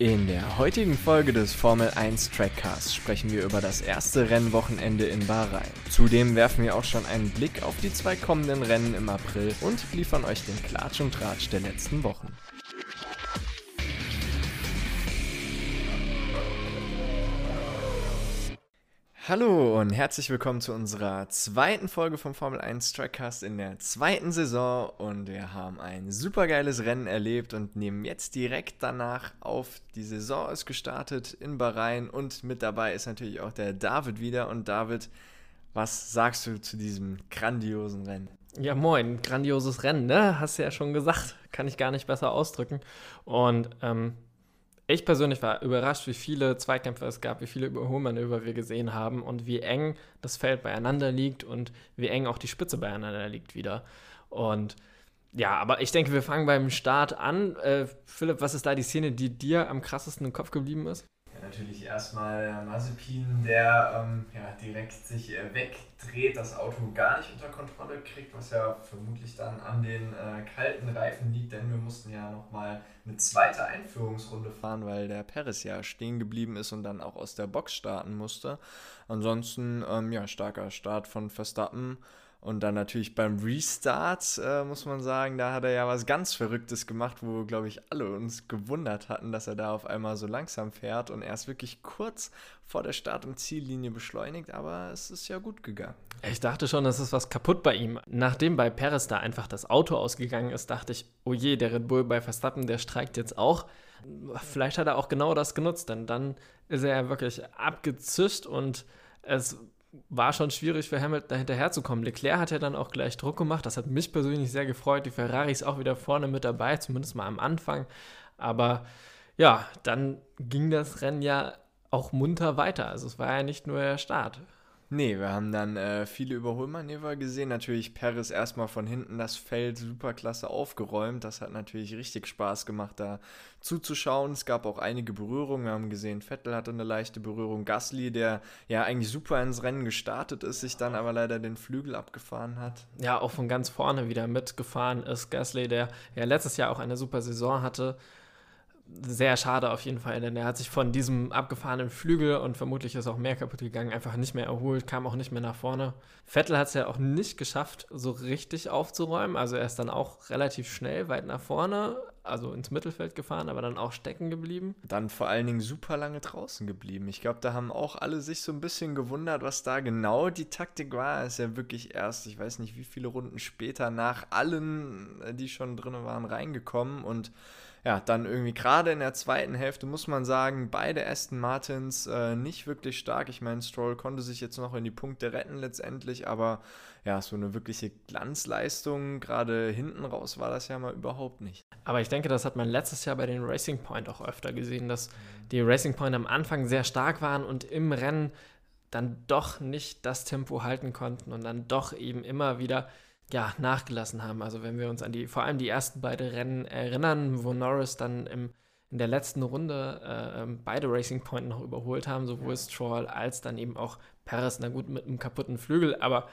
In der heutigen Folge des Formel 1 Trackcasts sprechen wir über das erste Rennwochenende in Bahrain. Zudem werfen wir auch schon einen Blick auf die zwei kommenden Rennen im April und liefern euch den Klatsch und Tratsch der letzten Wochen. Hallo und herzlich willkommen zu unserer zweiten Folge vom Formel 1 Trackcast in der zweiten Saison und wir haben ein supergeiles Rennen erlebt und nehmen jetzt direkt danach auf. Die Saison ist gestartet in Bahrain und mit dabei ist natürlich auch der David wieder und David, was sagst du zu diesem grandiosen Rennen? Ja, moin, grandioses Rennen, ne? Hast du ja schon gesagt, kann ich gar nicht besser ausdrücken. Und ähm, ich persönlich war überrascht, wie viele Zweikämpfe es gab, wie viele Überholmanöver wir gesehen haben und wie eng das Feld beieinander liegt und wie eng auch die Spitze beieinander liegt wieder. Und ja, aber ich denke, wir fangen beim Start an. Äh, Philipp, was ist da die Szene, die dir am krassesten im Kopf geblieben ist? Natürlich erstmal Mazepin, der ähm, ja, direkt sich äh, wegdreht, das Auto gar nicht unter Kontrolle kriegt, was ja vermutlich dann an den äh, kalten Reifen liegt, denn wir mussten ja nochmal eine zweite Einführungsrunde fahren, weil der Perez ja stehen geblieben ist und dann auch aus der Box starten musste. Ansonsten, ähm, ja, starker Start von Verstappen. Und dann natürlich beim Restart, äh, muss man sagen, da hat er ja was ganz Verrücktes gemacht, wo, glaube ich, alle uns gewundert hatten, dass er da auf einmal so langsam fährt und erst wirklich kurz vor der Start- und Ziellinie beschleunigt, aber es ist ja gut gegangen. Ich dachte schon, es ist was kaputt bei ihm. Nachdem bei Perez da einfach das Auto ausgegangen ist, dachte ich, oh je, der Red Bull bei Verstappen, der streikt jetzt auch. Vielleicht hat er auch genau das genutzt, denn dann ist er ja wirklich abgezischt und es war schon schwierig für Hamilton da hinterherzukommen. Leclerc hat ja dann auch gleich Druck gemacht. Das hat mich persönlich sehr gefreut. Die Ferrari ist auch wieder vorne mit dabei, zumindest mal am Anfang. Aber ja, dann ging das Rennen ja auch munter weiter. Also es war ja nicht nur der Start. Nee, wir haben dann äh, viele Überholmanöver gesehen. Natürlich Paris erstmal von hinten das Feld superklasse aufgeräumt. Das hat natürlich richtig Spaß gemacht, da zuzuschauen. Es gab auch einige Berührungen. Wir haben gesehen, Vettel hatte eine leichte Berührung. Gasly, der ja eigentlich super ins Rennen gestartet ist, sich dann aber leider den Flügel abgefahren hat. Ja, auch von ganz vorne wieder mitgefahren ist. Gasly, der ja letztes Jahr auch eine super Saison hatte sehr schade auf jeden Fall, denn er hat sich von diesem abgefahrenen Flügel und vermutlich ist auch mehr kaputt gegangen, einfach nicht mehr erholt, kam auch nicht mehr nach vorne. Vettel hat es ja auch nicht geschafft, so richtig aufzuräumen. Also er ist dann auch relativ schnell weit nach vorne, also ins Mittelfeld gefahren, aber dann auch stecken geblieben. Dann vor allen Dingen super lange draußen geblieben. Ich glaube, da haben auch alle sich so ein bisschen gewundert, was da genau die Taktik war. Er ist ja wirklich erst, ich weiß nicht, wie viele Runden später nach allen, die schon drin waren, reingekommen und ja, dann irgendwie gerade in der zweiten Hälfte muss man sagen, beide Aston Martins äh, nicht wirklich stark. Ich meine, Stroll konnte sich jetzt noch in die Punkte retten letztendlich, aber ja, so eine wirkliche Glanzleistung, gerade hinten raus war das ja mal überhaupt nicht. Aber ich denke, das hat man letztes Jahr bei den Racing Point auch öfter gesehen, dass die Racing Point am Anfang sehr stark waren und im Rennen dann doch nicht das Tempo halten konnten und dann doch eben immer wieder ja, nachgelassen haben. Also wenn wir uns an die, vor allem die ersten beiden Rennen erinnern, wo Norris dann im, in der letzten Runde äh, ähm, beide Racing Point noch überholt haben, sowohl Stroll als dann eben auch Perez, na gut, mit einem kaputten Flügel, aber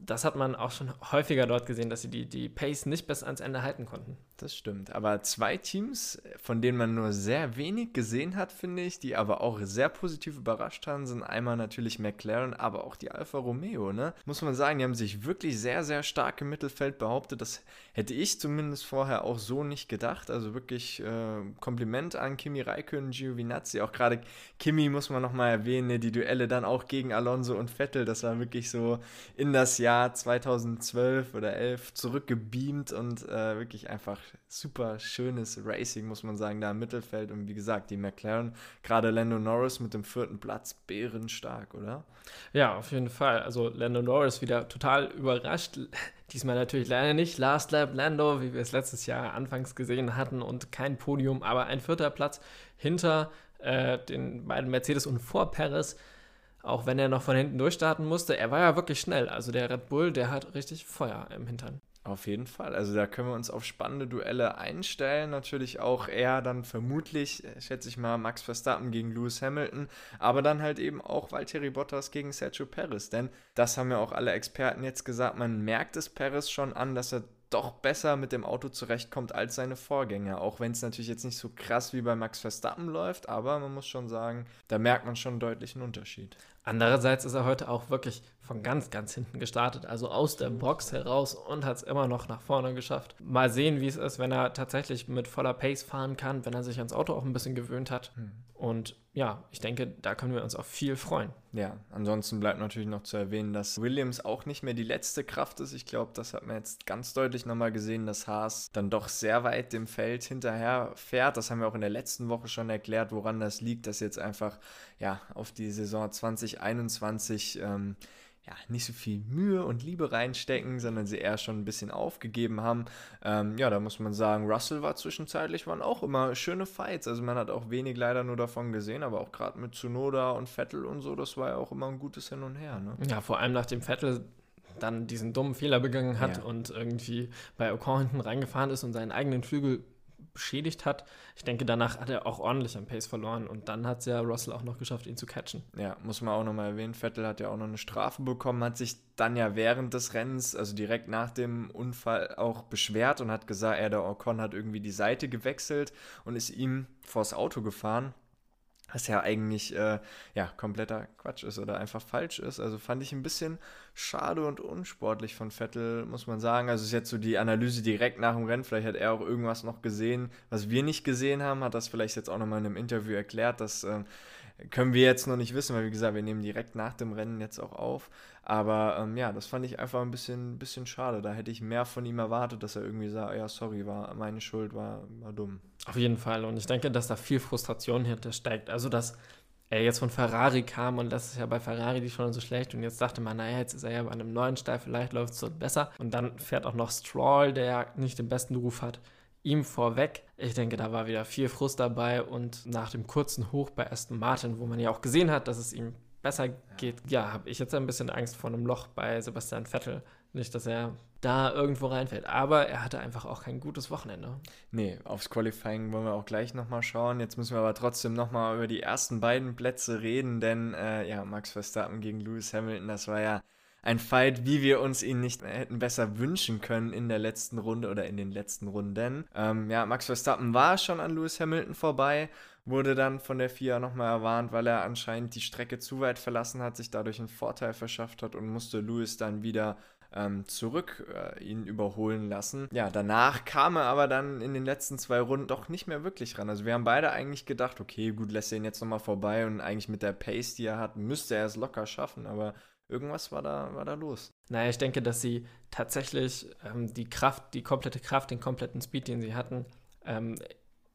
das hat man auch schon häufiger dort gesehen, dass sie die, die Pace nicht bis ans Ende halten konnten. Das stimmt. Aber zwei Teams, von denen man nur sehr wenig gesehen hat, finde ich, die aber auch sehr positiv überrascht haben, sind einmal natürlich McLaren, aber auch die Alfa Romeo. Ne? Muss man sagen, die haben sich wirklich sehr, sehr stark im Mittelfeld behauptet. Das hätte ich zumindest vorher auch so nicht gedacht. Also wirklich äh, Kompliment an Kimi Räikkönen, Giovinazzi. Auch gerade Kimi muss man nochmal erwähnen, ne? die Duelle dann auch gegen Alonso und Vettel. Das war wirklich so in das Jahr 2012 oder 11 zurückgebeamt und äh, wirklich einfach super schönes Racing, muss man sagen, da im Mittelfeld. Und wie gesagt, die McLaren, gerade Lando Norris mit dem vierten Platz, bärenstark, oder? Ja, auf jeden Fall. Also Lando Norris wieder total überrascht. Diesmal natürlich leider nicht Last Lap Lando, wie wir es letztes Jahr anfangs gesehen hatten und kein Podium, aber ein vierter Platz hinter äh, den beiden Mercedes und vor Perez auch wenn er noch von hinten durchstarten musste, er war ja wirklich schnell. Also der Red Bull, der hat richtig Feuer im Hintern. Auf jeden Fall. Also da können wir uns auf spannende Duelle einstellen. Natürlich auch eher dann vermutlich, äh, schätze ich mal, Max Verstappen gegen Lewis Hamilton, aber dann halt eben auch Valtteri Bottas gegen Sergio Perez. Denn das haben ja auch alle Experten jetzt gesagt, man merkt es Perez schon an, dass er doch besser mit dem Auto zurechtkommt als seine Vorgänger. Auch wenn es natürlich jetzt nicht so krass wie bei Max Verstappen läuft, aber man muss schon sagen, da merkt man schon einen deutlichen Unterschied. Andererseits ist er heute auch wirklich von ganz, ganz hinten gestartet, also aus der Box heraus und hat es immer noch nach vorne geschafft. Mal sehen, wie es ist, wenn er tatsächlich mit voller Pace fahren kann, wenn er sich ans Auto auch ein bisschen gewöhnt hat. Hm. Und ja, ich denke, da können wir uns auf viel freuen. Ja, ansonsten bleibt natürlich noch zu erwähnen, dass Williams auch nicht mehr die letzte Kraft ist. Ich glaube, das hat man jetzt ganz deutlich nochmal gesehen, dass Haas dann doch sehr weit dem Feld hinterher fährt. Das haben wir auch in der letzten Woche schon erklärt, woran das liegt, dass jetzt einfach ja auf die Saison 2021 ähm, ja, nicht so viel Mühe und Liebe reinstecken, sondern sie eher schon ein bisschen aufgegeben haben. Ähm, ja, da muss man sagen, Russell war zwischenzeitlich, waren auch immer schöne Fights. Also man hat auch wenig leider nur davon gesehen, aber auch gerade mit Tsunoda und Vettel und so, das war ja auch immer ein gutes Hin und Her. Ne? Ja, vor allem nachdem Vettel dann diesen dummen Fehler begangen hat ja. und irgendwie bei Ocon hinten reingefahren ist und seinen eigenen Flügel beschädigt hat. Ich denke, danach hat er auch ordentlich am Pace verloren und dann hat es ja Russell auch noch geschafft, ihn zu catchen. Ja, muss man auch nochmal erwähnen. Vettel hat ja auch noch eine Strafe bekommen, hat sich dann ja während des Rennens, also direkt nach dem Unfall, auch beschwert und hat gesagt, er, der Ocon hat irgendwie die Seite gewechselt und ist ihm vors Auto gefahren was ja eigentlich äh, ja, kompletter Quatsch ist oder einfach falsch ist. Also fand ich ein bisschen schade und unsportlich von Vettel, muss man sagen. Also ist jetzt so die Analyse direkt nach dem Rennen. Vielleicht hat er auch irgendwas noch gesehen, was wir nicht gesehen haben, hat das vielleicht jetzt auch nochmal in einem Interview erklärt. Das äh, können wir jetzt noch nicht wissen, weil wie gesagt, wir nehmen direkt nach dem Rennen jetzt auch auf. Aber ähm, ja, das fand ich einfach ein bisschen, bisschen schade. Da hätte ich mehr von ihm erwartet, dass er irgendwie sagt, ja, sorry, war meine Schuld, war, war dumm. Auf jeden Fall. Und ich denke, dass da viel Frustration hintersteckt. Also, dass er jetzt von Ferrari kam und das ist ja bei Ferrari die schon so schlecht und jetzt dachte man, naja, jetzt ist er ja bei einem neuen Stall, vielleicht läuft es dort besser. Und dann fährt auch noch Stroll, der nicht den besten Ruf hat, ihm vorweg. Ich denke, da war wieder viel Frust dabei und nach dem kurzen Hoch bei Aston Martin, wo man ja auch gesehen hat, dass es ihm besser geht, ja, habe ich jetzt ein bisschen Angst vor einem Loch bei Sebastian Vettel. Nicht, dass er da irgendwo reinfällt. Aber er hatte einfach auch kein gutes Wochenende. Nee, aufs Qualifying wollen wir auch gleich nochmal schauen. Jetzt müssen wir aber trotzdem nochmal über die ersten beiden Plätze reden, denn äh, ja, Max Verstappen gegen Lewis Hamilton, das war ja ein Fight, wie wir uns ihn nicht hätten besser wünschen können in der letzten Runde oder in den letzten Runden. Ähm, ja, Max Verstappen war schon an Lewis Hamilton vorbei, wurde dann von der FIA nochmal erwarnt, weil er anscheinend die Strecke zu weit verlassen hat, sich dadurch einen Vorteil verschafft hat und musste Lewis dann wieder ähm, zurück äh, ihn überholen lassen. Ja, danach kam er aber dann in den letzten zwei Runden doch nicht mehr wirklich ran. Also wir haben beide eigentlich gedacht, okay, gut, lässt er ihn jetzt nochmal vorbei und eigentlich mit der Pace, die er hat, müsste er es locker schaffen, aber irgendwas war da, war da los. Naja, ich denke, dass sie tatsächlich ähm, die Kraft, die komplette Kraft, den kompletten Speed, den sie hatten, ähm,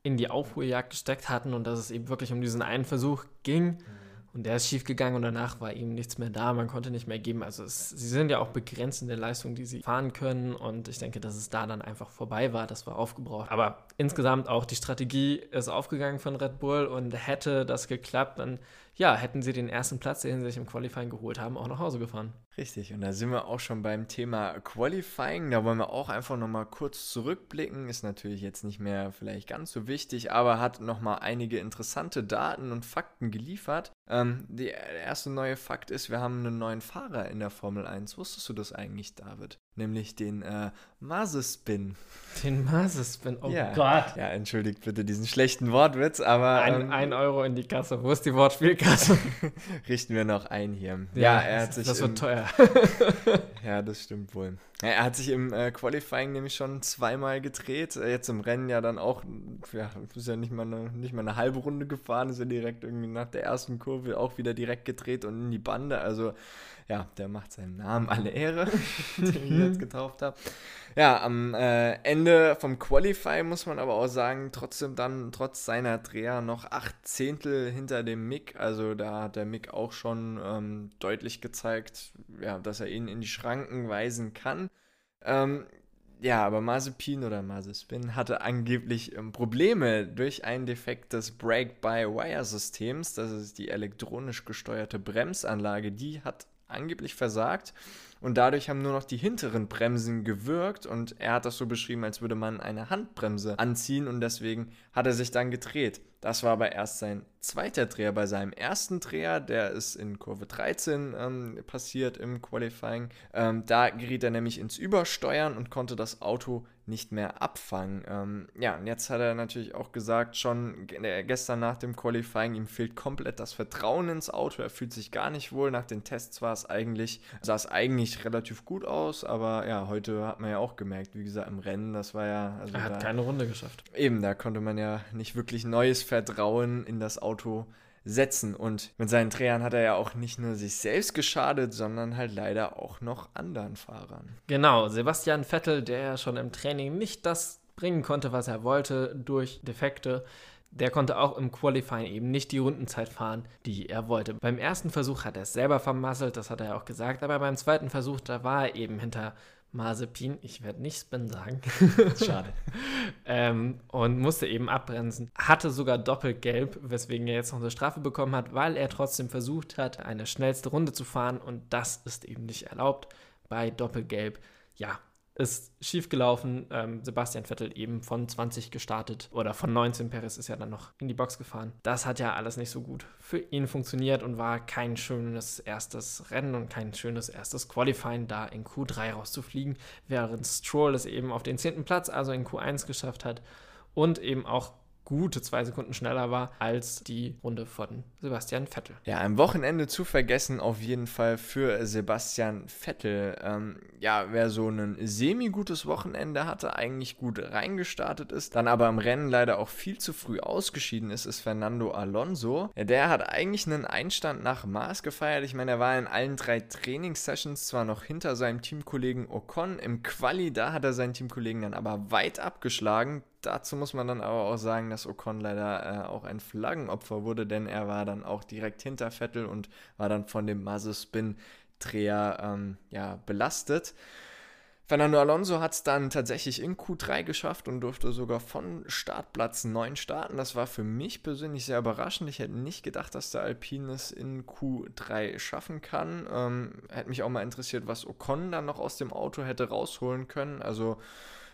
in die Aufholjagd gesteckt hatten und dass es eben wirklich um diesen einen Versuch ging. Mhm. Und der ist schief gegangen und danach war ihm nichts mehr da, man konnte nicht mehr geben. Also es, sie sind ja auch begrenzt in der Leistung, die sie fahren können und ich denke, dass es da dann einfach vorbei war, das war aufgebraucht. Aber insgesamt auch die Strategie ist aufgegangen von Red Bull und hätte das geklappt, dann ja, hätten sie den ersten Platz, den sie sich im Qualifying geholt haben, auch nach Hause gefahren. Richtig, und da sind wir auch schon beim Thema Qualifying. Da wollen wir auch einfach nochmal kurz zurückblicken. Ist natürlich jetzt nicht mehr vielleicht ganz so wichtig, aber hat nochmal einige interessante Daten und Fakten geliefert. Ähm, der erste neue Fakt ist, wir haben einen neuen Fahrer in der Formel 1. Wusstest du das eigentlich, David? Nämlich den äh, Masespin. Den Masespin, oh ja. Gott. Ja, entschuldigt bitte diesen schlechten Wortwitz, aber. Ein, ähm, ein Euro in die Kasse. Wo ist die Wortspielkasse? Richten wir noch ein hier. Ja, ja er hat sich. Das wird teuer. ja, das stimmt wohl. Er hat sich im äh, Qualifying nämlich schon zweimal gedreht. Äh, jetzt im Rennen ja dann auch, ja, ist ja nicht mal, eine, nicht mal eine halbe Runde gefahren, ist ja direkt irgendwie nach der ersten Kurve auch wieder direkt gedreht und in die Bande. Also ja, der macht seinem Namen alle Ehre, den ich jetzt getauft habe. Ja, am äh, Ende vom Qualify muss man aber auch sagen, trotzdem dann trotz seiner Dreher noch acht Zehntel hinter dem Mick. Also da hat der Mick auch schon ähm, deutlich gezeigt, ja, dass er ihn in die Schranken weisen kann. Ähm, ja, aber Mazepin oder Mazepin hatte angeblich ähm, Probleme durch einen Defekt des Brake-by-Wire-Systems. Das ist die elektronisch gesteuerte Bremsanlage. Die hat angeblich versagt. Und dadurch haben nur noch die hinteren Bremsen gewirkt. Und er hat das so beschrieben, als würde man eine Handbremse anziehen. Und deswegen hat er sich dann gedreht. Das war aber erst sein zweiter Dreher. Bei seinem ersten Dreher, der ist in Kurve 13 ähm, passiert im Qualifying, ähm, da geriet er nämlich ins Übersteuern und konnte das Auto nicht mehr abfangen. Ähm, ja, und jetzt hat er natürlich auch gesagt, schon äh, gestern nach dem Qualifying, ihm fehlt komplett das Vertrauen ins Auto. Er fühlt sich gar nicht wohl. Nach den Tests war es eigentlich, sah es eigentlich relativ gut aus, aber ja, heute hat man ja auch gemerkt, wie gesagt, im Rennen, das war ja. Also er hat da, keine Runde geschafft. Eben, da konnte man ja nicht wirklich neues Vertrauen in das Auto setzen. Und mit seinen Drehern hat er ja auch nicht nur sich selbst geschadet, sondern halt leider auch noch anderen Fahrern. Genau, Sebastian Vettel, der ja schon im Training nicht das bringen konnte, was er wollte durch Defekte, der konnte auch im Qualifying eben nicht die Rundenzeit fahren, die er wollte. Beim ersten Versuch hat er es selber vermasselt, das hat er auch gesagt, aber beim zweiten Versuch, da war er eben hinter Mazepin, ich werde nicht Spin sagen. Schade. ähm, und musste eben abbremsen. Hatte sogar doppelgelb, weswegen er jetzt noch eine Strafe bekommen hat, weil er trotzdem versucht hat, eine schnellste Runde zu fahren und das ist eben nicht erlaubt bei doppelgelb. Ja, ist schief gelaufen. Ähm, Sebastian Vettel eben von 20 gestartet oder von 19. Perez ist ja dann noch in die Box gefahren. Das hat ja alles nicht so gut für ihn funktioniert und war kein schönes erstes Rennen und kein schönes erstes Qualifying, da in Q3 rauszufliegen, während Stroll es eben auf den 10. Platz, also in Q1 geschafft hat und eben auch gute zwei Sekunden schneller war als die Runde von Sebastian Vettel. Ja, am Wochenende zu vergessen auf jeden Fall für Sebastian Vettel. Ähm, ja, wer so ein semi-gutes Wochenende hatte, eigentlich gut reingestartet ist, dann aber im Rennen leider auch viel zu früh ausgeschieden ist, ist Fernando Alonso. Ja, der hat eigentlich einen Einstand nach Maß gefeiert. Ich meine, er war in allen drei Trainingssessions zwar noch hinter seinem Teamkollegen Ocon. Im Quali, da hat er seinen Teamkollegen dann aber weit abgeschlagen dazu muss man dann aber auch sagen, dass Ocon leider äh, auch ein Flaggenopfer wurde, denn er war dann auch direkt hinter Vettel und war dann von dem Masse-Spin-Dreher ähm, ja, belastet. Fernando Alonso hat es dann tatsächlich in Q3 geschafft und durfte sogar von Startplatz 9 starten. Das war für mich persönlich sehr überraschend. Ich hätte nicht gedacht, dass der Alpine es in Q3 schaffen kann. Ähm, hätte mich auch mal interessiert, was Ocon dann noch aus dem Auto hätte rausholen können. Also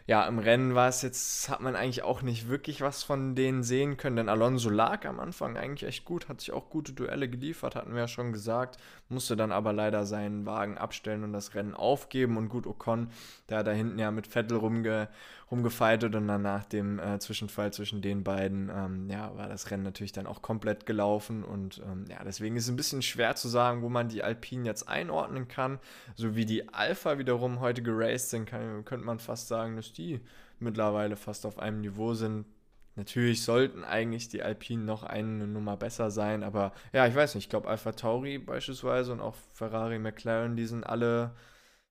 ja, im Rennen war es jetzt, hat man eigentlich auch nicht wirklich was von denen sehen können, denn Alonso lag am Anfang eigentlich echt gut, hat sich auch gute Duelle geliefert, hatten wir ja schon gesagt, musste dann aber leider seinen Wagen abstellen und das Rennen aufgeben. Und gut, Ocon, der hat da hinten ja mit Vettel rumge, rumgefeitet und dann nach dem äh, Zwischenfall zwischen den beiden, ähm, ja, war das Rennen natürlich dann auch komplett gelaufen. Und ähm, ja, deswegen ist es ein bisschen schwer zu sagen, wo man die Alpinen jetzt einordnen kann, so wie die Alpha wiederum heute geraced sind, kann, könnte man fast sagen, dass die mittlerweile fast auf einem Niveau sind. Natürlich sollten eigentlich die Alpinen noch eine Nummer besser sein, aber ja, ich weiß nicht, ich glaube Alpha Tauri beispielsweise und auch Ferrari, McLaren, die sind alle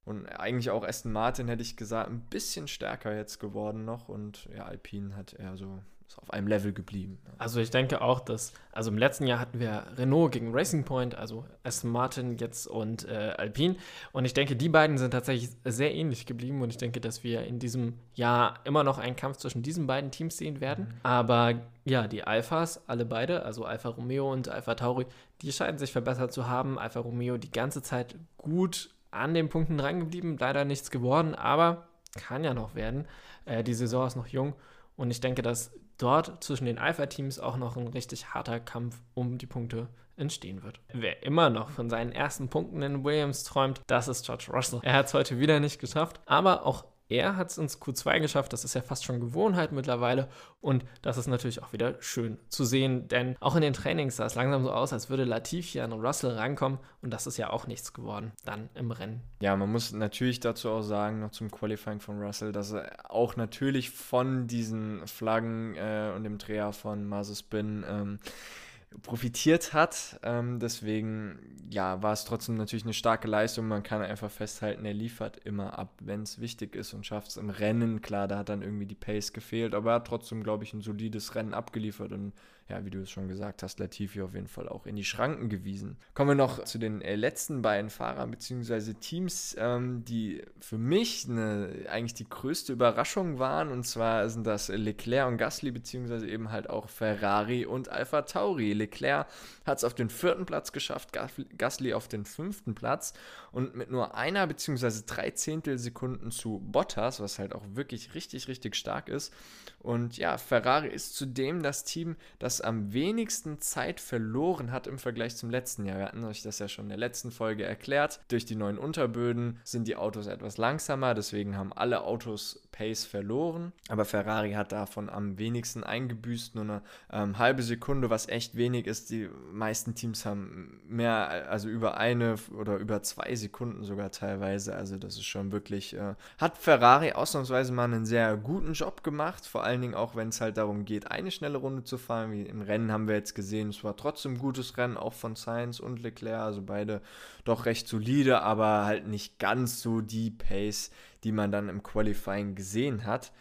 und eigentlich auch Aston Martin hätte ich gesagt, ein bisschen stärker jetzt geworden noch und ja, Alpine hat eher so auf einem Level geblieben. Also ich denke auch, dass, also im letzten Jahr hatten wir Renault gegen Racing Point, also Aston Martin jetzt und äh, Alpine. Und ich denke, die beiden sind tatsächlich sehr ähnlich geblieben. Und ich denke, dass wir in diesem Jahr immer noch einen Kampf zwischen diesen beiden Teams sehen werden. Mhm. Aber ja, die Alphas, alle beide, also Alfa Romeo und Alfa Tauri, die scheinen sich verbessert zu haben. Alfa Romeo die ganze Zeit gut an den Punkten drangeblieben, leider nichts geworden, aber kann ja noch werden. Äh, die Saison ist noch jung und ich denke, dass dort zwischen den Alpha-Teams auch noch ein richtig harter Kampf um die Punkte entstehen wird. Wer immer noch von seinen ersten Punkten in Williams träumt, das ist George Russell. Er hat es heute wieder nicht geschafft, aber auch er hat es ins Q2 geschafft, das ist ja fast schon Gewohnheit mittlerweile. Und das ist natürlich auch wieder schön zu sehen, denn auch in den Trainings sah es langsam so aus, als würde Latifi an Russell rankommen. Und das ist ja auch nichts geworden dann im Rennen. Ja, man muss natürlich dazu auch sagen, noch zum Qualifying von Russell, dass er auch natürlich von diesen Flaggen äh, und dem Dreher von Mazespin ähm, profitiert hat. Ähm, deswegen, ja, war es trotzdem natürlich eine starke Leistung. Man kann einfach festhalten, er liefert immer ab, wenn es wichtig ist und schafft es im Rennen. Klar, da hat dann irgendwie die Pace gefehlt, aber er hat trotzdem, glaube ich, ein solides Rennen abgeliefert und ja, wie du es schon gesagt hast, Latifi auf jeden Fall auch in die Schranken gewiesen. Kommen wir noch zu den äh, letzten beiden Fahrern bzw. Teams, ähm, die für mich eine, eigentlich die größte Überraschung waren. Und zwar sind das Leclerc und Gasly bzw. eben halt auch Ferrari und Alpha Tauri. Leclerc hat es auf den vierten Platz geschafft, Gasly auf den fünften Platz und mit nur einer bzw. drei Zehntelsekunden zu Bottas, was halt auch wirklich richtig, richtig stark ist. Und ja, Ferrari ist zudem das Team, das am wenigsten Zeit verloren hat im Vergleich zum letzten Jahr. Wir hatten euch das ja schon in der letzten Folge erklärt. Durch die neuen Unterböden sind die Autos etwas langsamer, deswegen haben alle Autos Pace verloren. Aber Ferrari hat davon am wenigsten eingebüßt, nur eine ähm, halbe Sekunde, was echt wenig ist. Die meisten Teams haben mehr, also über eine oder über zwei Sekunden sogar teilweise. Also das ist schon wirklich, äh, hat Ferrari ausnahmsweise mal einen sehr guten Job gemacht. Vor allen Dingen auch, wenn es halt darum geht, eine schnelle Runde zu fahren. Wie im Rennen haben wir jetzt gesehen, es war trotzdem ein gutes Rennen, auch von Sainz und Leclerc. Also beide doch recht solide, aber halt nicht ganz so die Pace, die man dann im Qualifying gesehen hat.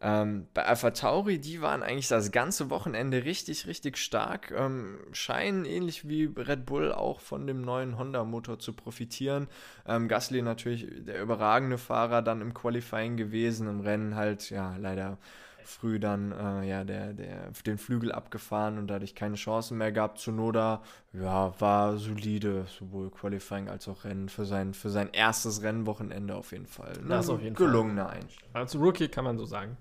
Ähm, bei Alpha Tauri, die waren eigentlich das ganze Wochenende richtig, richtig stark, ähm, scheinen ähnlich wie Red Bull auch von dem neuen Honda-Motor zu profitieren. Ähm, Gasly natürlich der überragende Fahrer dann im Qualifying gewesen, im Rennen halt, ja, leider früh dann äh, ja, der, der, den Flügel abgefahren und dadurch keine Chancen mehr gehabt. Zunoda ja, war solide, sowohl Qualifying als auch Rennen für sein, für sein erstes Rennwochenende auf jeden Fall. Ne? Das auf jeden gelungener Fall. Einstellung. Als Rookie kann man so sagen.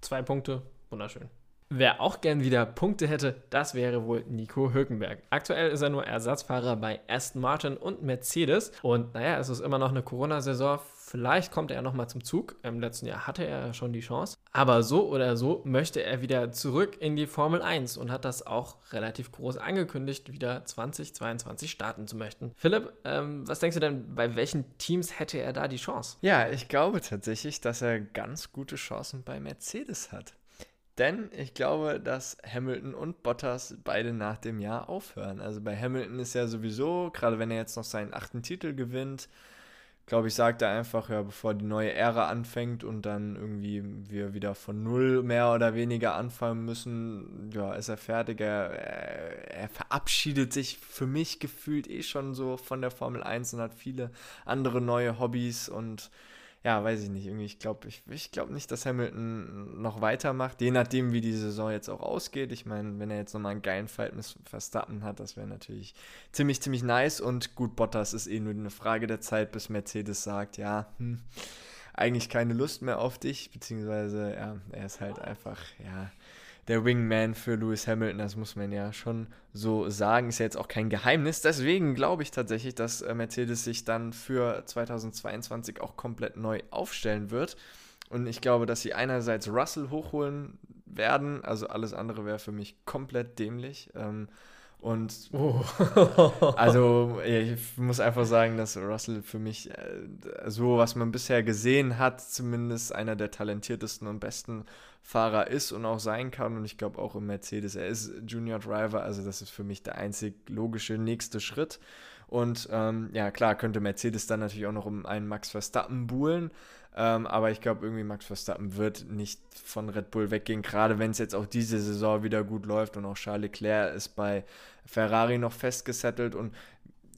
Zwei Punkte, wunderschön. Wer auch gern wieder Punkte hätte, das wäre wohl Nico Hülkenberg. Aktuell ist er nur Ersatzfahrer bei Aston Martin und Mercedes. Und naja, es ist immer noch eine Corona-Saison. Vielleicht kommt er nochmal zum Zug. Im letzten Jahr hatte er schon die Chance. Aber so oder so möchte er wieder zurück in die Formel 1 und hat das auch relativ groß angekündigt, wieder 2022 starten zu möchten. Philipp, ähm, was denkst du denn, bei welchen Teams hätte er da die Chance? Ja, ich glaube tatsächlich, dass er ganz gute Chancen bei Mercedes hat. Denn ich glaube, dass Hamilton und Bottas beide nach dem Jahr aufhören. Also bei Hamilton ist ja sowieso, gerade wenn er jetzt noch seinen achten Titel gewinnt, glaube ich, sagt er einfach, ja, bevor die neue Ära anfängt und dann irgendwie wir wieder von null mehr oder weniger anfangen müssen, ja, ist er fertig. Er, er, er, verabschiedet sich für mich gefühlt eh schon so von der Formel 1 und hat viele andere neue Hobbys und ja, weiß ich nicht. Irgendwie, ich glaube ich, ich glaub nicht, dass Hamilton noch weitermacht, je nachdem, wie die Saison jetzt auch ausgeht. Ich meine, wenn er jetzt nochmal einen geilen Fight mit Verstappen hat, das wäre natürlich ziemlich, ziemlich nice. Und gut, Bottas ist eh nur eine Frage der Zeit, bis Mercedes sagt, ja, hm, eigentlich keine Lust mehr auf dich, beziehungsweise, ja, er ist halt einfach, ja, der Wingman für Lewis Hamilton, das muss man ja schon so sagen, ist ja jetzt auch kein Geheimnis. Deswegen glaube ich tatsächlich, dass äh, Mercedes sich dann für 2022 auch komplett neu aufstellen wird. Und ich glaube, dass sie einerseits Russell hochholen werden, also alles andere wäre für mich komplett dämlich. Ähm, und oh. also ich muss einfach sagen, dass Russell für mich äh, so, was man bisher gesehen hat, zumindest einer der talentiertesten und besten Fahrer ist und auch sein kann. Und ich glaube auch im Mercedes, er ist Junior Driver, also das ist für mich der einzig logische nächste Schritt. Und ähm, ja, klar, könnte Mercedes dann natürlich auch noch um einen Max Verstappen buhlen. Ähm, aber ich glaube, irgendwie Max Verstappen wird nicht von Red Bull weggehen, gerade wenn es jetzt auch diese Saison wieder gut läuft und auch Charles Leclerc ist bei Ferrari noch festgesettelt und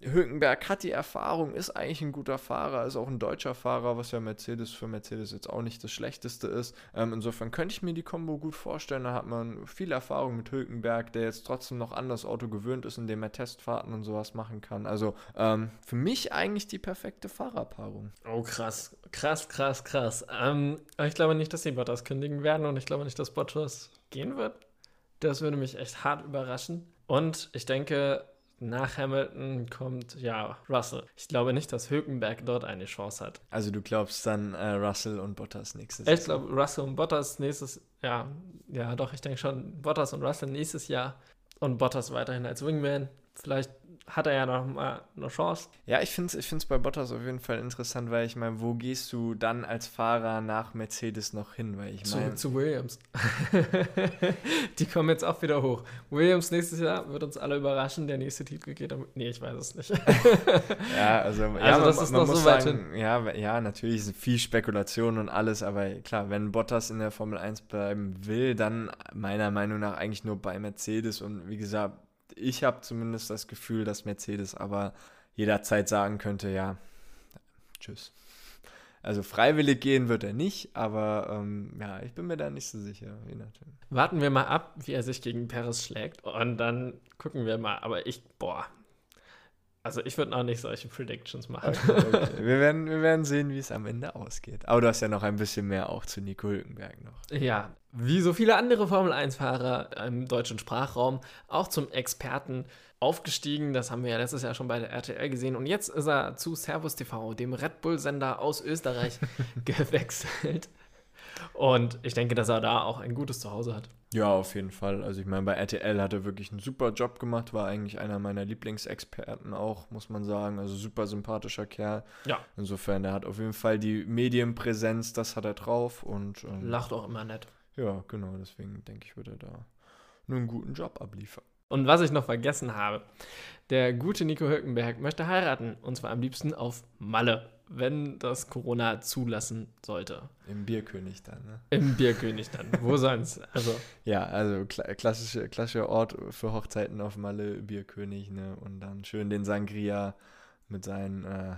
Hülkenberg hat die Erfahrung, ist eigentlich ein guter Fahrer, ist auch ein deutscher Fahrer, was ja Mercedes für Mercedes jetzt auch nicht das Schlechteste ist. Ähm, insofern könnte ich mir die Kombo gut vorstellen. Da hat man viel Erfahrung mit Hülkenberg, der jetzt trotzdem noch an das Auto gewöhnt ist, indem er Testfahrten und sowas machen kann. Also ähm, für mich eigentlich die perfekte Fahrerpaarung. Oh, krass. Krass, krass, krass. Ähm, ich glaube nicht, dass sie Bottas kündigen werden und ich glaube nicht, dass Bottas gehen wird. Das würde mich echt hart überraschen. Und ich denke, nach Hamilton kommt ja Russell. Ich glaube nicht, dass Hülkenberg dort eine Chance hat. Also du glaubst dann äh, Russell und Bottas nächstes Jahr? Ich glaube Russell und Bottas nächstes Jahr. Ja, doch, ich denke schon Bottas und Russell nächstes Jahr und Bottas weiterhin als Wingman. Vielleicht hat er ja noch mal eine Chance. Ja, ich finde es ich find's bei Bottas auf jeden Fall interessant, weil ich meine, wo gehst du dann als Fahrer nach Mercedes noch hin? Weil ich mein, zu, zu Williams. Die kommen jetzt auch wieder hoch. Williams nächstes Jahr wird uns alle überraschen. Der nächste Titel geht um. Nee, ich weiß es nicht. ja, also, also ja, das man, ist man noch muss so weit sagen, hin. Ja, ja, natürlich ist viel Spekulation und alles, aber klar, wenn Bottas in der Formel 1 bleiben will, dann meiner Meinung nach eigentlich nur bei Mercedes und wie gesagt, ich habe zumindest das Gefühl, dass Mercedes aber jederzeit sagen könnte, ja, tschüss. Also freiwillig gehen wird er nicht, aber ähm, ja, ich bin mir da nicht so sicher. Warten wir mal ab, wie er sich gegen Perez schlägt und dann gucken wir mal. Aber ich, boah, Also ich würde noch nicht solche Predictions machen. Okay, okay. wir, werden, wir werden sehen, wie es am Ende ausgeht. Aber du hast ja noch ein bisschen mehr auch zu Nico Hülkenberg noch. Ja, wie so viele andere Formel-1-Fahrer im deutschen Sprachraum, auch zum Experten aufgestiegen. Das haben wir ja letztes Jahr schon bei der RTL gesehen. Und jetzt ist er zu Servus TV, dem Red Bull-Sender aus Österreich, gewechselt. Und ich denke, dass er da auch ein gutes Zuhause hat. Ja, auf jeden Fall. Also ich meine, bei RTL hat er wirklich einen super Job gemacht, war eigentlich einer meiner Lieblingsexperten auch, muss man sagen. Also super sympathischer Kerl. Ja. Insofern, er hat auf jeden Fall die Medienpräsenz, das hat er drauf und ähm, lacht auch immer nett. Ja, genau, deswegen denke ich, wird er da einen guten Job abliefern. Und was ich noch vergessen habe, der gute Nico Hülkenberg möchte heiraten und zwar am liebsten auf Malle wenn das Corona zulassen sollte. Im Bierkönig dann, ne? Im Bierkönig dann. Wo sonst? Also. Ja, also klassische, klassischer Ort für Hochzeiten auf Malle, Bierkönig, ne? Und dann schön den Sangria mit seinen äh,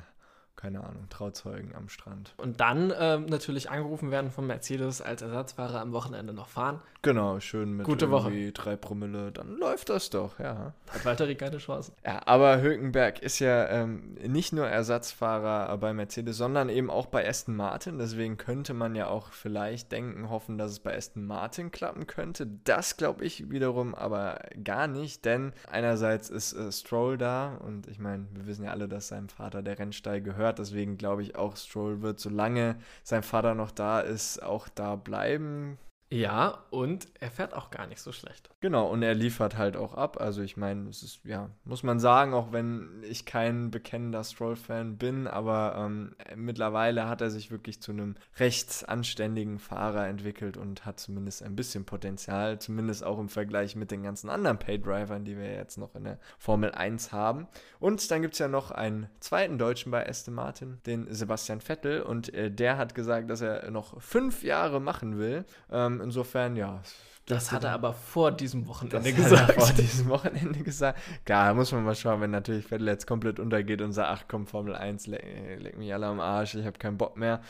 keine Ahnung, Trauzeugen am Strand. Und dann ähm, natürlich angerufen werden von Mercedes als Ersatzfahrer am Wochenende noch fahren. Genau, schön mit Gute irgendwie Woche. drei Promille, dann läuft das doch, ja. Hat Valtteri keine Chance. Ja, aber Hülkenberg ist ja ähm, nicht nur Ersatzfahrer bei Mercedes, sondern eben auch bei Aston Martin. Deswegen könnte man ja auch vielleicht denken, hoffen, dass es bei Aston Martin klappen könnte. Das glaube ich wiederum aber gar nicht, denn einerseits ist äh, Stroll da und ich meine, wir wissen ja alle, dass seinem Vater der Rennstall gehört gehört. Deswegen glaube ich auch, Stroll wird, solange sein Vater noch da ist, auch da bleiben. Ja, und er fährt auch gar nicht so schlecht. Genau, und er liefert halt auch ab. Also ich meine, es ist, ja, muss man sagen, auch wenn ich kein bekennender Stroll-Fan bin, aber ähm, mittlerweile hat er sich wirklich zu einem recht anständigen Fahrer entwickelt und hat zumindest ein bisschen Potenzial, zumindest auch im Vergleich mit den ganzen anderen Pay-Drivern, die wir jetzt noch in der Formel 1 haben. Und dann gibt es ja noch einen zweiten Deutschen bei Aston Martin, den Sebastian Vettel, und äh, der hat gesagt, dass er noch fünf Jahre machen will. Ähm, insofern, ja. Das hat er aber vor diesem Wochenende gesagt. vor diesem Wochenende gesagt. Klar, muss man mal schauen, wenn natürlich Vettel jetzt komplett untergeht und sagt, ach komm, Formel 1, leg, leg mich alle am Arsch, ich habe keinen Bock mehr.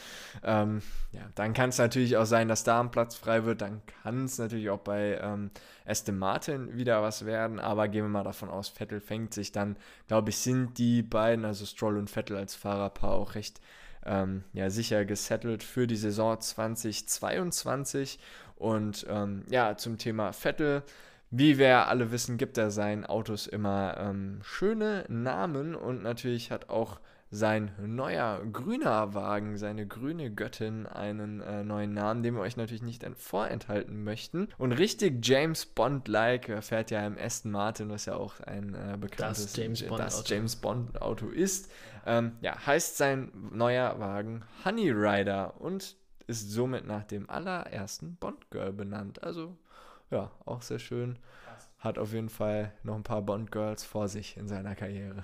Ähm, ja, dann kann es natürlich auch sein, dass da ein Platz frei wird. Dann kann es natürlich auch bei ähm, Aston Martin wieder was werden. Aber gehen wir mal davon aus, Vettel fängt sich dann, glaube ich, sind die beiden, also Stroll und Vettel als Fahrerpaar auch recht ähm, ja, sicher gesettelt für die Saison 2022. Und ähm, ja, zum Thema Vettel. Wie wir alle wissen, gibt er seinen Autos immer ähm, schöne Namen und natürlich hat auch sein neuer grüner Wagen, seine grüne Göttin, einen äh, neuen Namen, den wir euch natürlich nicht vorenthalten möchten. Und richtig James Bond-like fährt ja im Aston Martin, was ja auch ein äh, bekanntes das James Bond, das James Bond Auto ist. Ähm, ja, heißt sein neuer Wagen Honey Rider und ist somit nach dem allerersten Bond Girl benannt. Also ja, auch sehr schön hat auf jeden Fall noch ein paar Bond-Girls vor sich in seiner Karriere.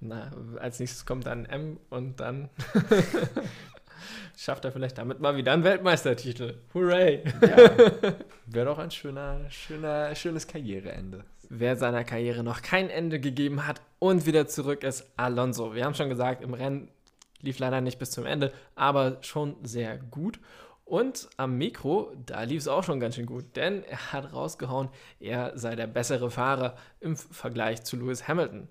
Na, als nächstes kommt dann M und dann schafft er vielleicht damit mal wieder einen Weltmeistertitel. Hooray! Ja, Wäre doch ein schöner, schöner, schönes Karriereende. Wer seiner Karriere noch kein Ende gegeben hat und wieder zurück ist, Alonso. Wir haben schon gesagt, im Rennen lief leider nicht bis zum Ende, aber schon sehr gut. Und am Mikro, da lief es auch schon ganz schön gut, denn er hat rausgehauen, er sei der bessere Fahrer im Vergleich zu Lewis Hamilton.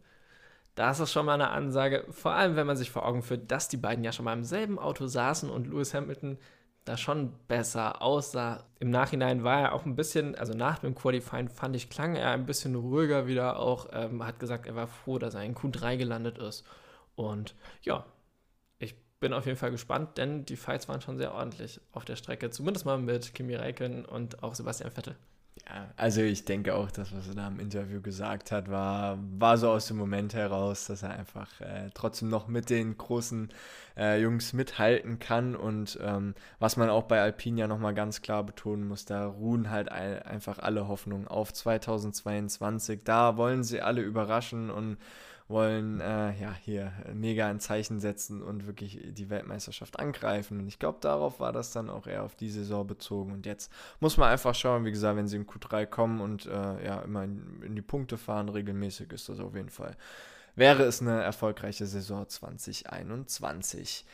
Das ist schon mal eine Ansage, vor allem wenn man sich vor Augen führt, dass die beiden ja schon mal im selben Auto saßen und Lewis Hamilton da schon besser aussah. Im Nachhinein war er auch ein bisschen, also nach dem Qualifying fand ich, klang er ein bisschen ruhiger wieder auch, ähm, hat gesagt, er war froh, dass er in Q3 gelandet ist. Und ja, bin auf jeden Fall gespannt, denn die Fights waren schon sehr ordentlich auf der Strecke. Zumindest mal mit Kimi Räikkönen und auch Sebastian Vettel. Ja, also ich denke auch, das, was er da im Interview gesagt hat, war, war so aus dem Moment heraus, dass er einfach äh, trotzdem noch mit den großen äh, Jungs mithalten kann. Und ähm, was man auch bei Alpine ja nochmal ganz klar betonen muss, da ruhen halt ein, einfach alle Hoffnungen auf 2022. Da wollen sie alle überraschen und wollen äh, ja hier mega ein Zeichen setzen und wirklich die Weltmeisterschaft angreifen. Und ich glaube, darauf war das dann auch eher auf die Saison bezogen. Und jetzt muss man einfach schauen, wie gesagt, wenn sie in Q3 kommen und äh, ja immer in, in die Punkte fahren, regelmäßig ist das auf jeden Fall. Wäre es eine erfolgreiche Saison 2021.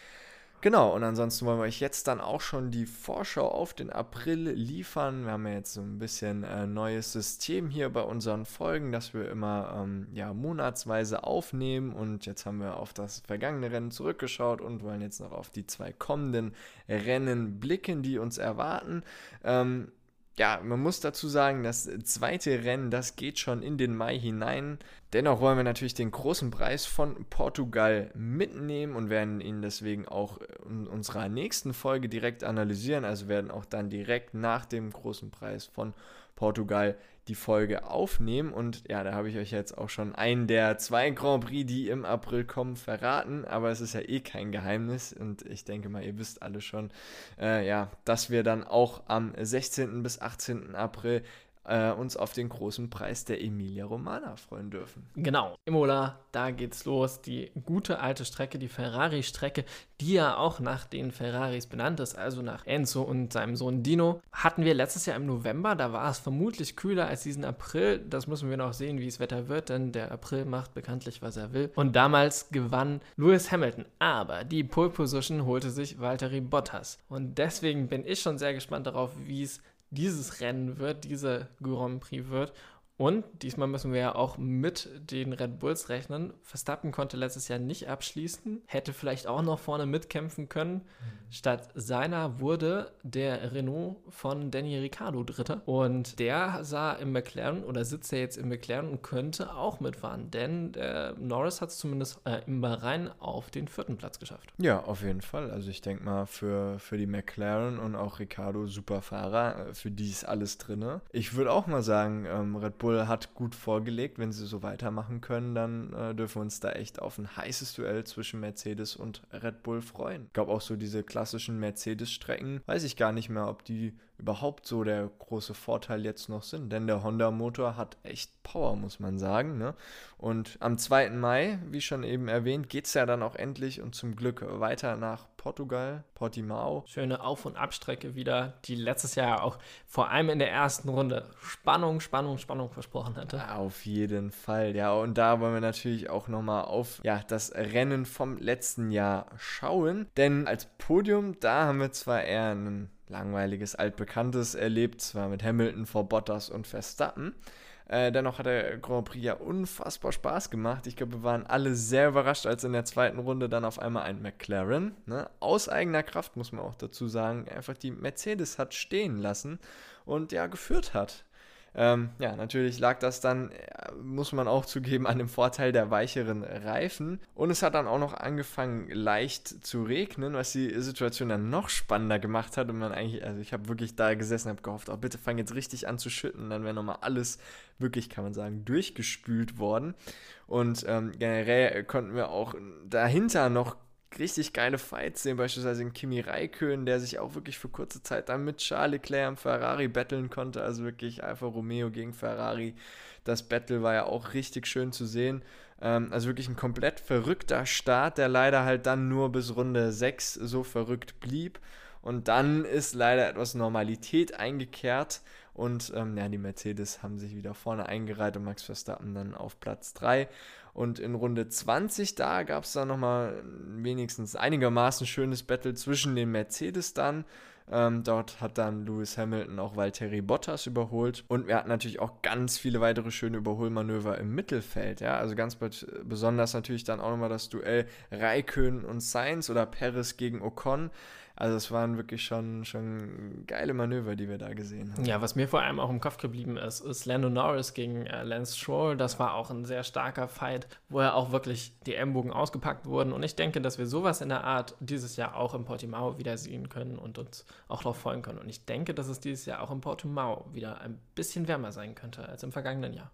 Genau, und ansonsten wollen wir euch jetzt dann auch schon die Vorschau auf den April liefern. Wir haben ja jetzt so ein bisschen äh, neues System hier bei unseren Folgen, dass wir immer ähm, ja, monatsweise aufnehmen und jetzt haben wir auf das vergangene Rennen zurückgeschaut und wollen jetzt noch auf die zwei kommenden Rennen blicken, die uns erwarten. Ähm, ja, man muss dazu sagen, das zweite Rennen, das geht schon in den Mai hinein. Dennoch wollen wir natürlich den großen Preis von Portugal mitnehmen und werden ihn deswegen auch in unserer nächsten Folge direkt analysieren. Also werden auch dann direkt nach dem großen Preis von Portugal die Folge aufnehmen. Und ja, da habe ich euch jetzt auch schon einen der zwei Grand Prix, die im April kommen, verraten. Aber es ist ja eh kein Geheimnis. Und ich denke mal, ihr wisst alle schon, äh, ja, dass wir dann auch am 16. bis 18. April äh, uns auf den großen Preis der Emilia Romana freuen dürfen. Genau, Imola, da geht's los. Die gute alte Strecke, die Ferrari-Strecke, die ja auch nach den Ferraris benannt ist, also nach Enzo und seinem Sohn Dino, hatten wir letztes Jahr im November. Da war es vermutlich kühler als diesen April. Das müssen wir noch sehen, wie es Wetter wird, denn der April macht bekanntlich, was er will. Und damals gewann Lewis Hamilton. Aber die Pole Position holte sich Valtteri Bottas. Und deswegen bin ich schon sehr gespannt darauf, wie es dieses Rennen wird, dieser Grand Prix wird. Und diesmal müssen wir ja auch mit den Red Bulls rechnen. Verstappen konnte letztes Jahr nicht abschließen, hätte vielleicht auch noch vorne mitkämpfen können. Mhm. Statt seiner wurde der Renault von Danny Ricciardo Dritter. Und der sah im McLaren oder sitzt ja jetzt im McLaren und könnte auch mitfahren, denn der Norris hat es zumindest äh, im Bahrain auf den vierten Platz geschafft. Ja, auf jeden Fall. Also ich denke mal, für, für die McLaren und auch Ricciardo super Fahrer, äh, für die ist alles drin. Ich würde auch mal sagen, ähm, Red Bull Bull hat gut vorgelegt. Wenn sie so weitermachen können, dann äh, dürfen wir uns da echt auf ein heißes Duell zwischen Mercedes und Red Bull freuen. Ich glaube auch so diese klassischen Mercedes-Strecken, weiß ich gar nicht mehr, ob die überhaupt so der große Vorteil jetzt noch sind. Denn der Honda-Motor hat echt Power, muss man sagen. Ne? Und am 2. Mai, wie schon eben erwähnt, geht es ja dann auch endlich und zum Glück weiter nach Portugal, Portimao. Schöne Auf- und Abstrecke wieder, die letztes Jahr auch vor allem in der ersten Runde Spannung, Spannung, Spannung versprochen hatte. Auf jeden Fall, ja. Und da wollen wir natürlich auch nochmal auf ja, das Rennen vom letzten Jahr schauen. Denn als Podium, da haben wir zwar eher einen langweiliges Altbekanntes erlebt, zwar mit Hamilton vor Bottas und Verstappen. Äh, dennoch hat der Grand Prix ja unfassbar Spaß gemacht. Ich glaube, wir waren alle sehr überrascht, als in der zweiten Runde dann auf einmal ein McLaren, ne, aus eigener Kraft muss man auch dazu sagen, einfach die Mercedes hat stehen lassen und ja geführt hat. Ähm, ja, natürlich lag das dann, äh, muss man auch zugeben, an dem Vorteil der weicheren Reifen. Und es hat dann auch noch angefangen, leicht zu regnen, was die Situation dann noch spannender gemacht hat. Und man eigentlich, also ich habe wirklich da gesessen und habe gehofft, oh, bitte fang jetzt richtig an zu schütten. Dann wäre nochmal alles wirklich, kann man sagen, durchgespült worden. Und ähm, generell konnten wir auch dahinter noch richtig geile Fights sehen, beispielsweise in Kimi Raikön, der sich auch wirklich für kurze Zeit dann mit Charles Leclerc am Ferrari battlen konnte, also wirklich Alfa Romeo gegen Ferrari. Das Battle war ja auch richtig schön zu sehen. Ähm, also wirklich ein komplett verrückter Start, der leider halt dann nur bis Runde 6 so verrückt blieb. Und dann ist leider etwas Normalität eingekehrt und ähm, ja, die Mercedes haben sich wieder vorne eingereiht und Max Verstappen dann auf Platz 3. Und in Runde 20, da gab es dann nochmal wenigstens einigermaßen schönes Battle zwischen den Mercedes dann. Ähm, dort hat dann Lewis Hamilton auch Valtteri Bottas überholt. Und wir hatten natürlich auch ganz viele weitere schöne Überholmanöver im Mittelfeld. Ja? Also ganz besonders natürlich dann auch nochmal das Duell Raikön und Sainz oder Perez gegen Ocon. Also es waren wirklich schon, schon geile Manöver, die wir da gesehen haben. Ja, was mir vor allem auch im Kopf geblieben ist, ist Lando Norris gegen äh, Lance Stroll. Das war auch ein sehr starker Fight, wo ja auch wirklich die Ellenbogen ausgepackt wurden. Und ich denke, dass wir sowas in der Art dieses Jahr auch im Portimao wiedersehen können und uns auch darauf freuen können. Und ich denke, dass es dieses Jahr auch im Portimao wieder ein bisschen wärmer sein könnte als im vergangenen Jahr.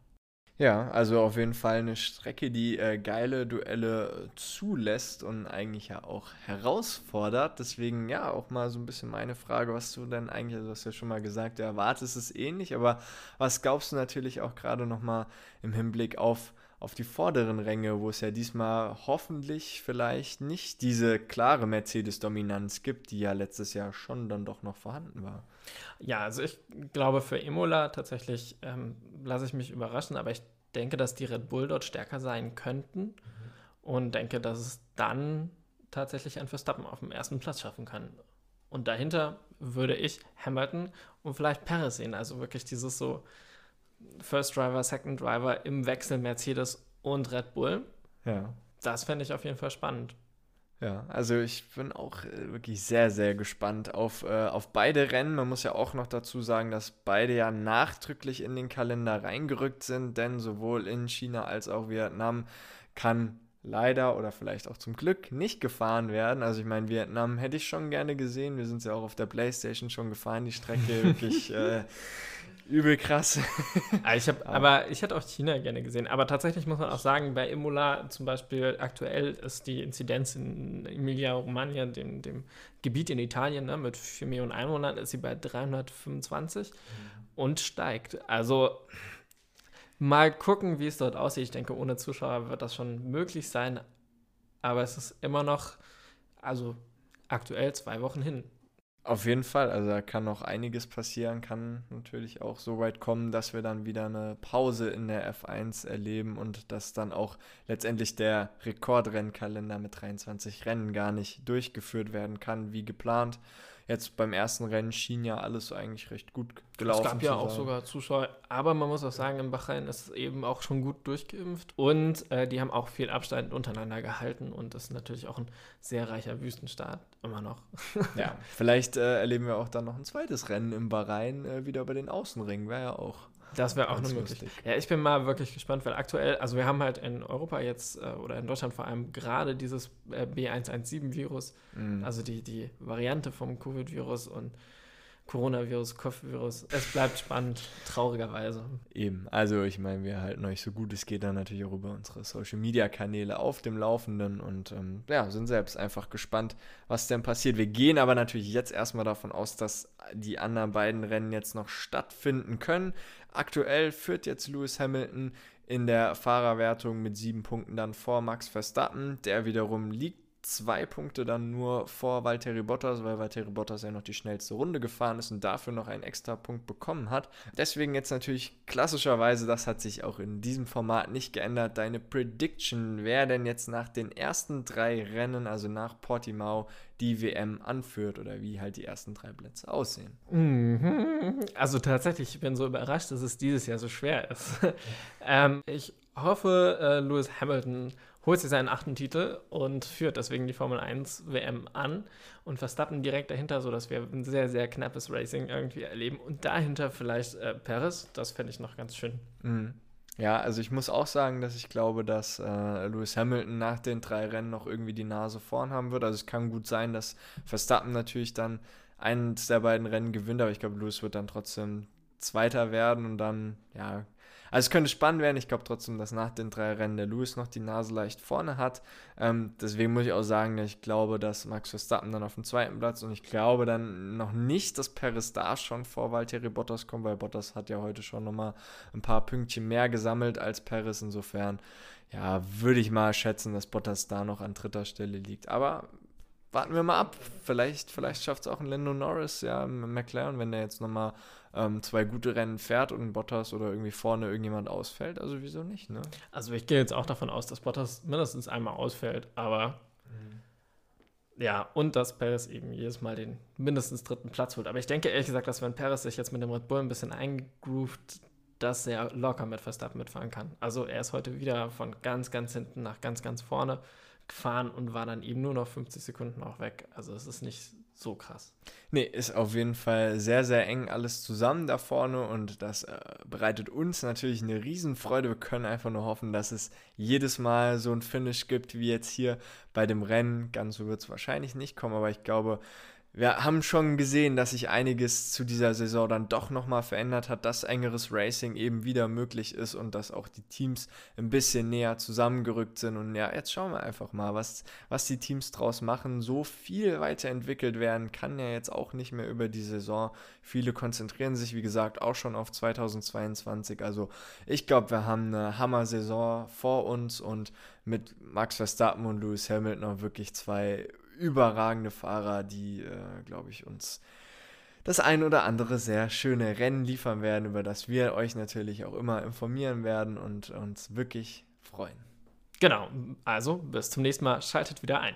Ja, also auf jeden Fall eine Strecke, die äh, geile Duelle zulässt und eigentlich ja auch herausfordert. Deswegen ja auch mal so ein bisschen meine Frage, was du denn eigentlich, also du hast ja schon mal gesagt, du erwartest es ähnlich, aber was glaubst du natürlich auch gerade nochmal im Hinblick auf, auf die vorderen Ränge, wo es ja diesmal hoffentlich vielleicht nicht diese klare Mercedes-Dominanz gibt, die ja letztes Jahr schon dann doch noch vorhanden war? Ja, also ich glaube für Imola tatsächlich ähm, lasse ich mich überraschen, aber ich denke, dass die Red Bull dort stärker sein könnten mhm. und denke, dass es dann tatsächlich ein Verstappen auf dem ersten Platz schaffen kann. Und dahinter würde ich Hamilton und vielleicht Perez sehen. Also wirklich dieses so First Driver, Second Driver im Wechsel Mercedes und Red Bull. Ja. Das fände ich auf jeden Fall spannend. Ja, also ich bin auch äh, wirklich sehr, sehr gespannt auf, äh, auf beide Rennen. Man muss ja auch noch dazu sagen, dass beide ja nachdrücklich in den Kalender reingerückt sind, denn sowohl in China als auch Vietnam kann leider oder vielleicht auch zum Glück nicht gefahren werden. Also ich meine, Vietnam hätte ich schon gerne gesehen. Wir sind ja auch auf der Playstation schon gefahren, die Strecke wirklich äh, übel krass. Ah, ich hab, aber ich hätte auch China gerne gesehen. Aber tatsächlich muss man auch sagen, bei Imola zum Beispiel aktuell ist die Inzidenz in Emilia-Romagna, dem, dem Gebiet in Italien, ne, mit 4 Millionen Einwohnern, ist sie bei 325 mhm. und steigt. Also mal gucken, wie es dort aussieht. Ich denke, ohne Zuschauer wird das schon möglich sein. Aber es ist immer noch, also aktuell zwei Wochen hin. Auf jeden Fall, also da kann noch einiges passieren, kann natürlich auch so weit kommen, dass wir dann wieder eine Pause in der F1 erleben und dass dann auch letztendlich der Rekordrennkalender mit 23 Rennen gar nicht durchgeführt werden kann, wie geplant. Jetzt beim ersten Rennen schien ja alles eigentlich recht gut gelaufen. Es gab ja auch sogar Zuschauer, aber man muss auch sagen, in Bahrain ist es eben auch schon gut durchgeimpft und äh, die haben auch viel Abstand untereinander gehalten und das ist natürlich auch ein sehr reicher Wüstenstaat immer noch. ja, vielleicht äh, erleben wir auch dann noch ein zweites Rennen im Bahrain äh, wieder über den Außenring, wäre ja auch das wäre auch eine Möglichkeit. Ja, ich bin mal wirklich gespannt, weil aktuell, also wir haben halt in Europa jetzt äh, oder in Deutschland vor allem gerade dieses äh, B117-Virus, mhm. also die, die Variante vom Covid-Virus und Coronavirus, Kopfvirus. Es bleibt spannend, traurigerweise. Eben, also ich meine, wir halten euch so gut es geht dann natürlich auch über unsere Social-Media-Kanäle auf dem Laufenden und ähm, ja, sind selbst einfach gespannt, was denn passiert. Wir gehen aber natürlich jetzt erstmal davon aus, dass die anderen beiden Rennen jetzt noch stattfinden können. Aktuell führt jetzt Lewis Hamilton in der Fahrerwertung mit sieben Punkten dann vor Max Verstappen. Der wiederum liegt zwei Punkte dann nur vor Valtteri Bottas, weil Valtteri Bottas ja noch die schnellste Runde gefahren ist und dafür noch einen extra Punkt bekommen hat. Deswegen jetzt natürlich klassischerweise, das hat sich auch in diesem Format nicht geändert, deine Prediction, wer denn jetzt nach den ersten drei Rennen, also nach Portimao, die WM anführt oder wie halt die ersten drei Plätze aussehen. Mhm. Also tatsächlich, ich bin so überrascht, dass es dieses Jahr so schwer ist. ähm, ich hoffe, äh, Lewis Hamilton holt sich seinen achten Titel und führt deswegen die Formel 1 WM an und Verstappen direkt dahinter, sodass wir ein sehr, sehr knappes Racing irgendwie erleben und dahinter vielleicht äh, Perez, das fände ich noch ganz schön. Mhm. Ja, also ich muss auch sagen, dass ich glaube, dass äh, Lewis Hamilton nach den drei Rennen noch irgendwie die Nase vorn haben wird. Also es kann gut sein, dass Verstappen natürlich dann eins der beiden Rennen gewinnt, aber ich glaube, Lewis wird dann trotzdem Zweiter werden und dann, ja, also es könnte spannend werden. Ich glaube trotzdem, dass nach den drei Rennen der Lewis noch die Nase leicht vorne hat. Ähm, deswegen muss ich auch sagen, ich glaube, dass Max Verstappen dann auf dem zweiten Platz und ich glaube dann noch nicht, dass Perez da schon vor Valtteri Bottas kommt, weil Bottas hat ja heute schon nochmal ein paar Pünktchen mehr gesammelt als Perez. Insofern, ja, würde ich mal schätzen, dass Bottas da noch an dritter Stelle liegt. Aber warten wir mal ab. Vielleicht, vielleicht schafft es auch ein Lando Norris, ja, McLaren, wenn der jetzt nochmal ähm, zwei gute Rennen fährt und Bottas oder irgendwie vorne irgendjemand ausfällt. Also wieso nicht, ne? Also ich gehe jetzt auch davon aus, dass Bottas mindestens einmal ausfällt, aber mhm. ja, und dass Perez eben jedes Mal den mindestens dritten Platz holt. Aber ich denke ehrlich gesagt, dass wenn Perez sich jetzt mit dem Red Bull ein bisschen eingroovt, dass er locker mit Verstappen mitfahren kann. Also er ist heute wieder von ganz, ganz hinten nach ganz, ganz vorne gefahren und war dann eben nur noch 50 Sekunden auch weg. Also es ist nicht so krass. Nee, ist auf jeden Fall sehr, sehr eng alles zusammen da vorne und das äh, bereitet uns natürlich eine Riesenfreude. Wir können einfach nur hoffen, dass es jedes Mal so ein Finish gibt wie jetzt hier bei dem Rennen. Ganz so wird es wahrscheinlich nicht kommen, aber ich glaube, wir haben schon gesehen, dass sich einiges zu dieser Saison dann doch nochmal verändert hat, dass engeres Racing eben wieder möglich ist und dass auch die Teams ein bisschen näher zusammengerückt sind. Und ja, jetzt schauen wir einfach mal, was, was die Teams draus machen. So viel weiterentwickelt werden kann ja jetzt auch nicht mehr über die Saison. Viele konzentrieren sich, wie gesagt, auch schon auf 2022. Also ich glaube, wir haben eine Hammer-Saison vor uns und mit Max Verstappen und Lewis Hamilton auch wirklich zwei überragende Fahrer, die, äh, glaube ich, uns das ein oder andere sehr schöne Rennen liefern werden, über das wir euch natürlich auch immer informieren werden und uns wirklich freuen. Genau, also bis zum nächsten Mal, schaltet wieder ein.